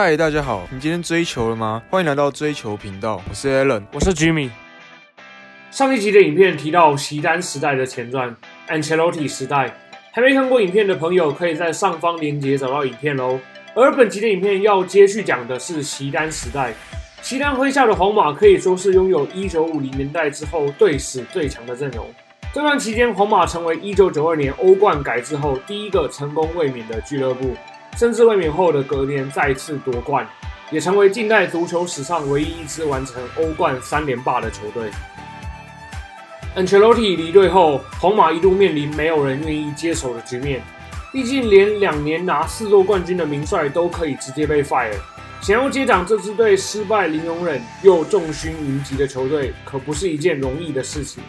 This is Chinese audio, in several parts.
嗨，大家好，你今天追求了吗？欢迎来到追求频道，我是 Alan，我是 Jimmy。上一集的影片提到席丹时代的前传 Ancelotti 时代，还没看过影片的朋友可以在上方链接找到影片喽。而本集的影片要接续讲的是席丹时代，席丹麾下的皇马可以说是拥有1950年代之后队史最强的阵容。这段期间，皇马成为1992年欧冠改制后第一个成功卫冕的俱乐部。甚至卫冕后的隔年再次夺冠，也成为近代足球史上唯一一支完成欧冠三连霸的球队。Ancelotti 离队后，皇马一度面临没有人愿意接手的局面。毕竟，连两年拿四座冠军的名帅都可以直接被 fire，想要接掌这支对失败零容忍又众星云集的球队，可不是一件容易的事情。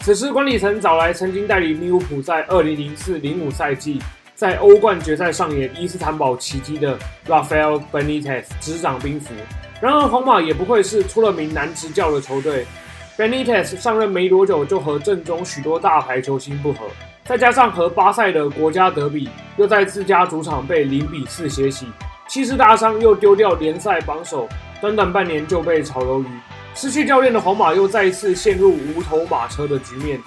此时，管理层找来曾经带领利物浦在2004-05赛季。在欧冠决赛上演伊斯坦堡奇迹的 Rafael Benitez 执掌兵符。然而，皇马也不愧是出了名难执教的球队。Benitez 上任没多久就和阵中许多大牌球星不和，再加上和巴塞的国家德比又在自家主场被零比四血洗，气势大伤，又丢掉联赛榜首，短短半年就被炒鱿鱼。失去教练的皇马又再一次陷入无头马车的局面。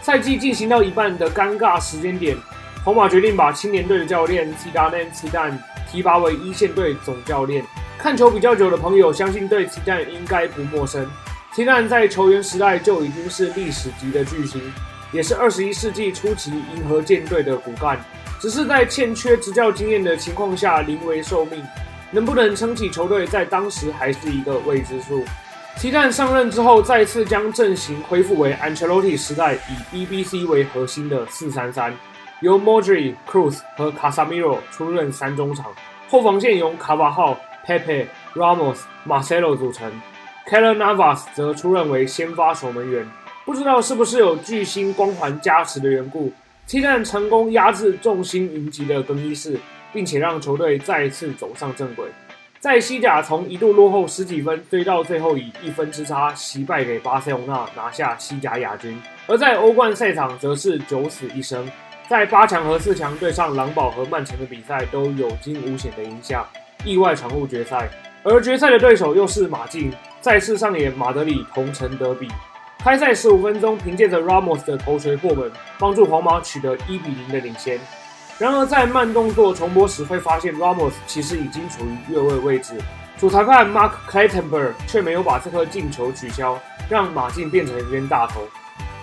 赛季进行到一半的尴尬时间点。皇马决定把青年队的教练齐达内齐旦提拔为一线队总教练。看球比较久的朋友，相信对齐旦应该不陌生。齐旦在球员时代就已经是历史级的巨星，也是二十一世纪初期银河舰队的骨干。只是在欠缺执教经验的情况下临危受命，能不能撑起球队，在当时还是一个未知数。齐旦上任之后，再次将阵型恢复为 Ancelotti 时代以 BBC 为核心的四三三。由 Modri、Cruz 和 Casemiro 出任三中场，后防线由卡瓦号、Pepe、Ramos、Marcelo 组成 k e l l e r Navas 则出任为先发守门员。不知道是不是有巨星光环加持的缘故，，T 战成功压制众星云集的更衣室，并且让球队再次走上正轨。在西甲从一度落后十几分，追到最后以一分之差惜败给巴塞罗那，拿下西甲亚军；而在欧冠赛场则是九死一生。在八强和四强对上狼堡和曼城的比赛都有惊无险的赢下，意外闯入决赛。而决赛的对手又是马竞，再次上演马德里同城德比。开赛十五分钟，凭借着 Ramos 的头锤破门，帮助皇马取得一比零的领先。然而在慢动作重播时，会发现 Ramos 其实已经处于越位位置，主裁判 Mark clayton ber 却没有把这颗进球取消，让马竞变成冤大头。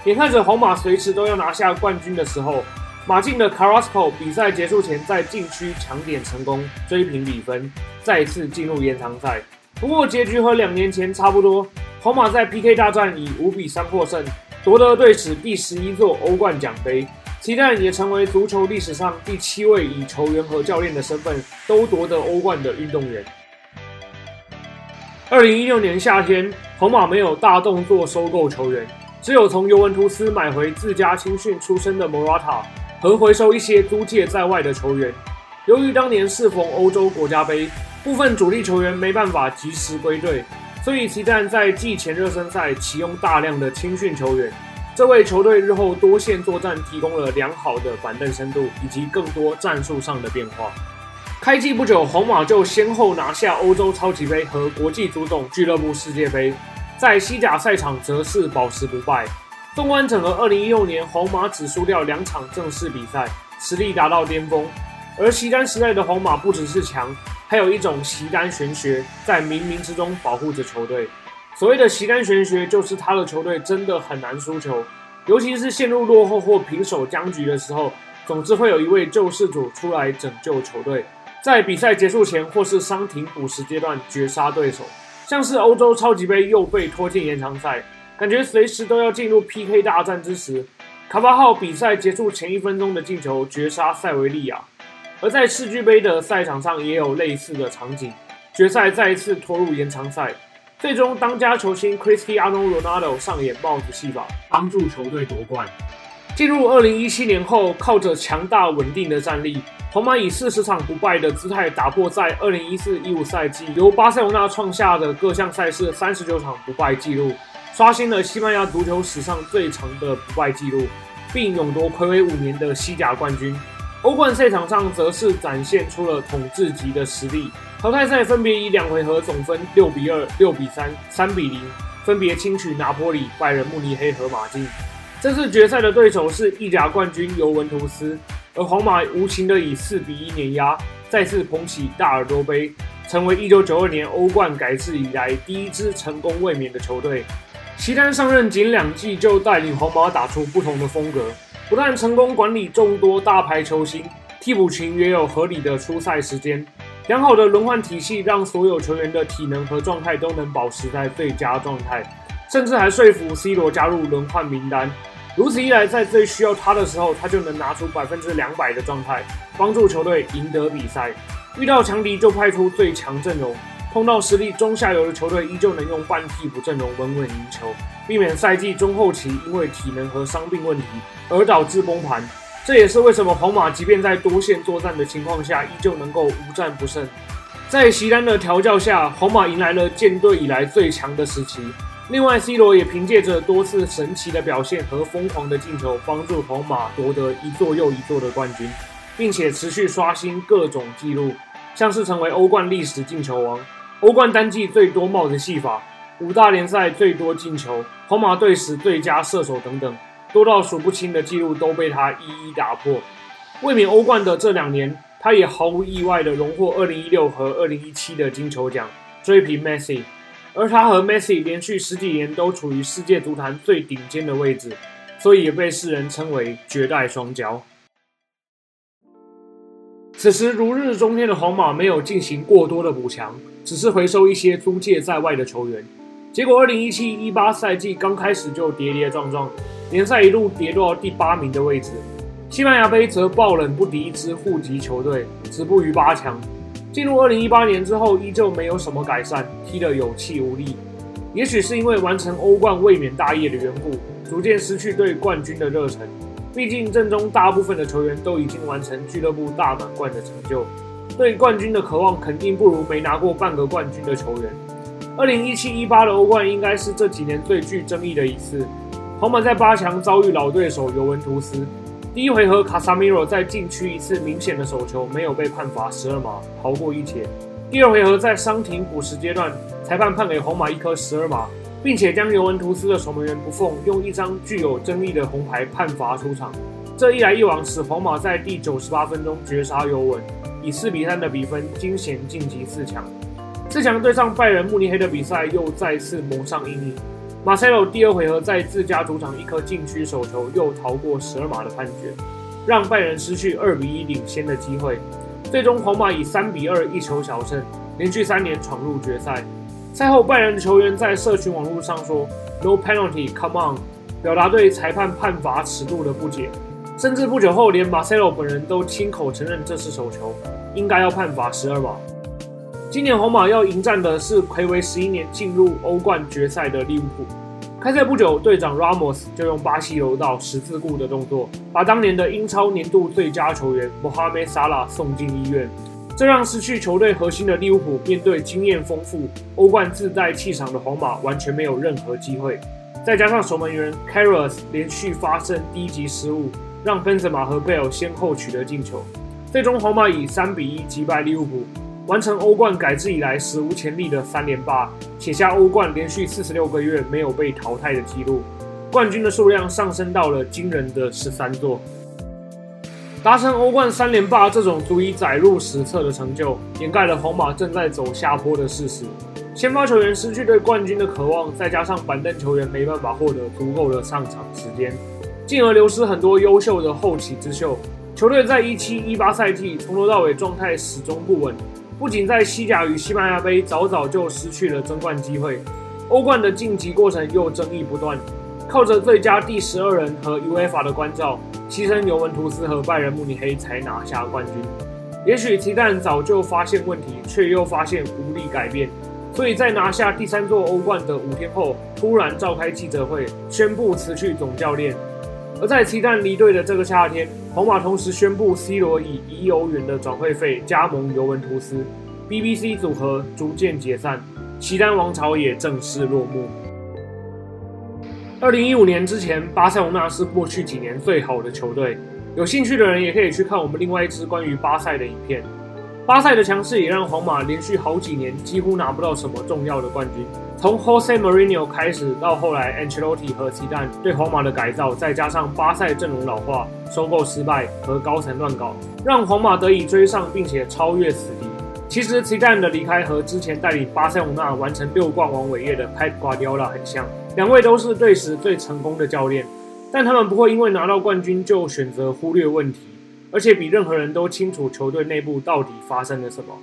眼看着皇马随时都要拿下冠军的时候，马竞的 Carasco 比赛结束前在禁区抢点成功，追平比分，再次进入延长赛。不过结局和两年前差不多，皇马在 PK 大战以五比三获胜，夺得队史第十一座欧冠奖杯。齐旦也成为足球历史上第七位以球员和教练的身份都夺得欧冠的运动员。二零一六年夏天，皇马没有大动作收购球员，只有从尤文图斯买回自家青训出身的 Morata。和回收一些租借在外的球员。由于当年适逢欧洲国家杯，部分主力球员没办法及时归队，所以齐旦在季前热身赛启用大量的青训球员，这为球队日后多线作战提供了良好的板凳深度以及更多战术上的变化。开季不久，皇马就先后拿下欧洲超级杯和国际足总俱乐部世界杯，在西甲赛场则是保持不败。纵观整个2016年，皇马只输掉两场正式比赛，实力达到巅峰。而席丹时代的皇马不只是强，还有一种席丹玄学在冥冥之中保护着球队。所谓的席丹玄学，就是他的球队真的很难输球，尤其是陷入落后或平手僵局的时候，总之会有一位救世主出来拯救球队，在比赛结束前或是伤停补时阶段绝杀对手，像是欧洲超级杯又被拖进延长赛。感觉随时都要进入 PK 大战之时，卡巴号比赛结束前一分钟的进球绝杀塞维利亚。而在世俱杯的赛场上也有类似的场景，决赛再一次拖入延长赛，最终当家球星 Cristiano Ronaldo 上演帽子戏法，帮助球队夺冠。进入2017年后，靠着强大稳定的战力，皇马以四十场不败的姿态打破在2014-15赛季由巴塞罗那创下的各项赛事三十九场不败纪录。刷新了西班牙足球史上最长的不败纪录，并勇夺魁违五年的西甲冠军。欧冠赛场上则是展现出了统治级的实力，淘汰赛分别以两回合总分六比二、六比三、三比零，分别轻取拿坡里、拜仁慕尼黑和马竞。这次决赛的对手是意甲冠军尤文图斯，而皇马无情的以四比一碾压，再次捧起大耳朵杯，成为一九九二年欧冠改制以来第一支成功卫冕的球队。齐丹上任仅两季就带领皇马打出不同的风格，不但成功管理众多大牌球星，替补群也有合理的出赛时间，良好的轮换体系让所有球员的体能和状态都能保持在最佳状态，甚至还说服 C 罗加入轮换名单。如此一来，在最需要他的时候，他就能拿出百分之两百的状态，帮助球队赢得比赛。遇到强敌就派出最强阵容，碰到实力中下游的球队，依旧能用半替补阵容稳稳赢球，避免赛季中后期因为体能和伤病问题而导致崩盘。这也是为什么皇马即便在多线作战的情况下，依旧能够无战不胜。在席丹的调教下，皇马迎来了建队以来最强的时期。另外，C 罗也凭借着多次神奇的表现和疯狂的进球，帮助皇马夺得一座又一座的冠军，并且持续刷新各种纪录，像是成为欧冠历史进球王、欧冠单季最多帽子戏法、五大联赛最多进球、皇马队史最佳射手等等，多到数不清的纪录都被他一一打破。卫冕欧冠的这两年，他也毫无意外的荣获2016和2017的金球奖，追平 Messi。而他和 Messi 连续十几年都处于世界足坛最顶尖的位置，所以也被世人称为绝代双骄。此时如日中天的皇马没有进行过多的补强，只是回收一些租借在外的球员。结果2017-18赛季刚开始就跌跌撞撞，联赛一路跌落到第八名的位置。西班牙杯则爆冷不敌一支户籍球队，止步于八强。进入二零一八年之后，依旧没有什么改善，踢得有气无力。也许是因为完成欧冠卫冕大业的缘故，逐渐失去对冠军的热忱。毕竟阵中大部分的球员都已经完成俱乐部大满贯的成就，对冠军的渴望肯定不如没拿过半个冠军的球员。二零一七一八的欧冠应该是这几年最具争议的一次。皇马在八强遭遇老对手尤文图斯。第一回合，卡萨米罗在禁区一次明显的手球没有被判罚十二码，逃过一劫。第二回合在伤停补时阶段，裁判判给皇马一颗十二码，并且将尤文图斯的守门员不奉用一张具有争议的红牌判罚出场。这一来一往，使皇马在第九十八分钟绝杀尤文，以四比三的比分惊险晋级四强。四强对上拜仁慕尼黑的比赛又再次蒙上阴影。马塞洛第二回合在自家主场一颗禁区手球又逃过十二码的判决，让拜仁失去二比一领先的机会。最终皇马以三比二一球小胜，连续三年闯入决赛。赛后拜仁球员在社群网络上说：“No penalty, come on！” 表达对裁判判罚尺度的不解。甚至不久后，连马塞洛本人都亲口承认这是手球，应该要判罚十二码。今年皇马要迎战的是魁违十一年进入欧冠决赛的利物浦。开赛不久，队长 Ramos 就用巴西柔道十字固的动作，把当年的英超年度最佳球员 Mohamed Salah 送进医院。这让失去球队核心的利物浦面对经验丰富、欧冠自带气场的皇马完全没有任何机会。再加上守门员 Carlos 连续发生低级失误，让芬泽马和贝尔先后取得进球。最终，皇马以三比一击败利物浦。完成欧冠改制以来史无前例的三连霸，写下欧冠连续四十六个月没有被淘汰的纪录，冠军的数量上升到了惊人的十三座。达成欧冠三连霸这种足以载入史册的成就，掩盖了皇马正在走下坡的事实。先发球员失去对冠军的渴望，再加上板凳球员没办法获得足够的上场时间，进而流失很多优秀的后起之秀。球队在一七一八赛季从头到尾状态始终不稳。不仅在西甲与西班牙杯早早就失去了争冠机会，欧冠的晋级过程又争议不断。靠着最佳第十二人和 UEFA 的关照，牺牲尤文图斯和拜仁慕尼黑才拿下冠军。也许提旦早就发现问题，却又发现无力改变，所以在拿下第三座欧冠的五天后，突然召开记者会，宣布辞去总教练。而在齐旦离队的这个夏天，皇马同时宣布 C 罗以一亿欧元的转会费加盟尤文图斯，BBC 组合逐渐解散，齐丹王朝也正式落幕。二零一五年之前，巴塞罗那是过去几年最好的球队。有兴趣的人也可以去看我们另外一支关于巴塞的影片。巴塞的强势也让皇马连续好几年几乎拿不到什么重要的冠军。从 Jose Mourinho 开始，到后来 Ancelotti 和齐蛋对皇马的改造，再加上巴塞阵容老化、收购失败和高层乱搞，让皇马得以追上并且超越此。其实齐蛋的离开和之前带领巴塞罗那完成六冠王伟业的 Pep Guardiola 很像，两位都是队史最成功的教练，但他们不会因为拿到冠军就选择忽略问题，而且比任何人都清楚球队内部到底发生了什么。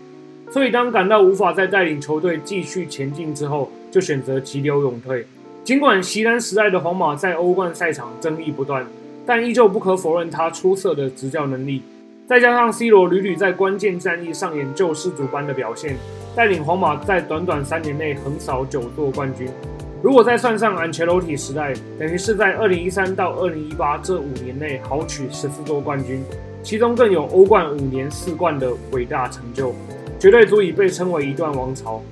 所以，当感到无法再带领球队继续前进之后，就选择急流勇退。尽管席丹时代的皇马在欧冠赛场争议不断，但依旧不可否认他出色的执教能力。再加上 C 罗屡屡在关键战役上演救世主般的表现，带领皇马在短短三年内横扫九座冠军。如果再算上安切洛蒂时代，等于是在二零一三到二零一八这五年内豪取十四座冠军，其中更有欧冠五年四冠的伟大成就。绝对足以被称为一段王朝。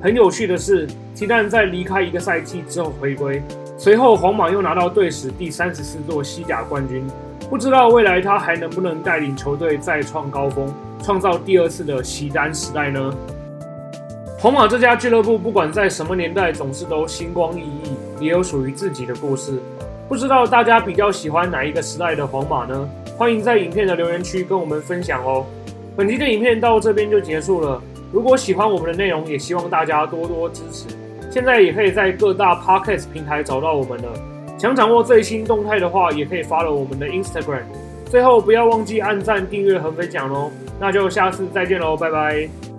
很有趣的是，提旦在离开一个赛季之后回归，随后皇马又拿到队史第三十四座西甲冠军。不知道未来他还能不能带领球队再创高峰，创造第二次的西单时代呢？皇马这家俱乐部不管在什么年代，总是都星光熠熠，也有属于自己的故事。不知道大家比较喜欢哪一个时代的皇马呢？欢迎在影片的留言区跟我们分享哦。本期的影片到这边就结束了。如果喜欢我们的内容，也希望大家多多支持。现在也可以在各大 podcast 平台找到我们了。想掌握最新动态的话，也可以 follow 我们的 Instagram。最后不要忘记按赞、订阅和分享哦。那就下次再见喽，拜拜。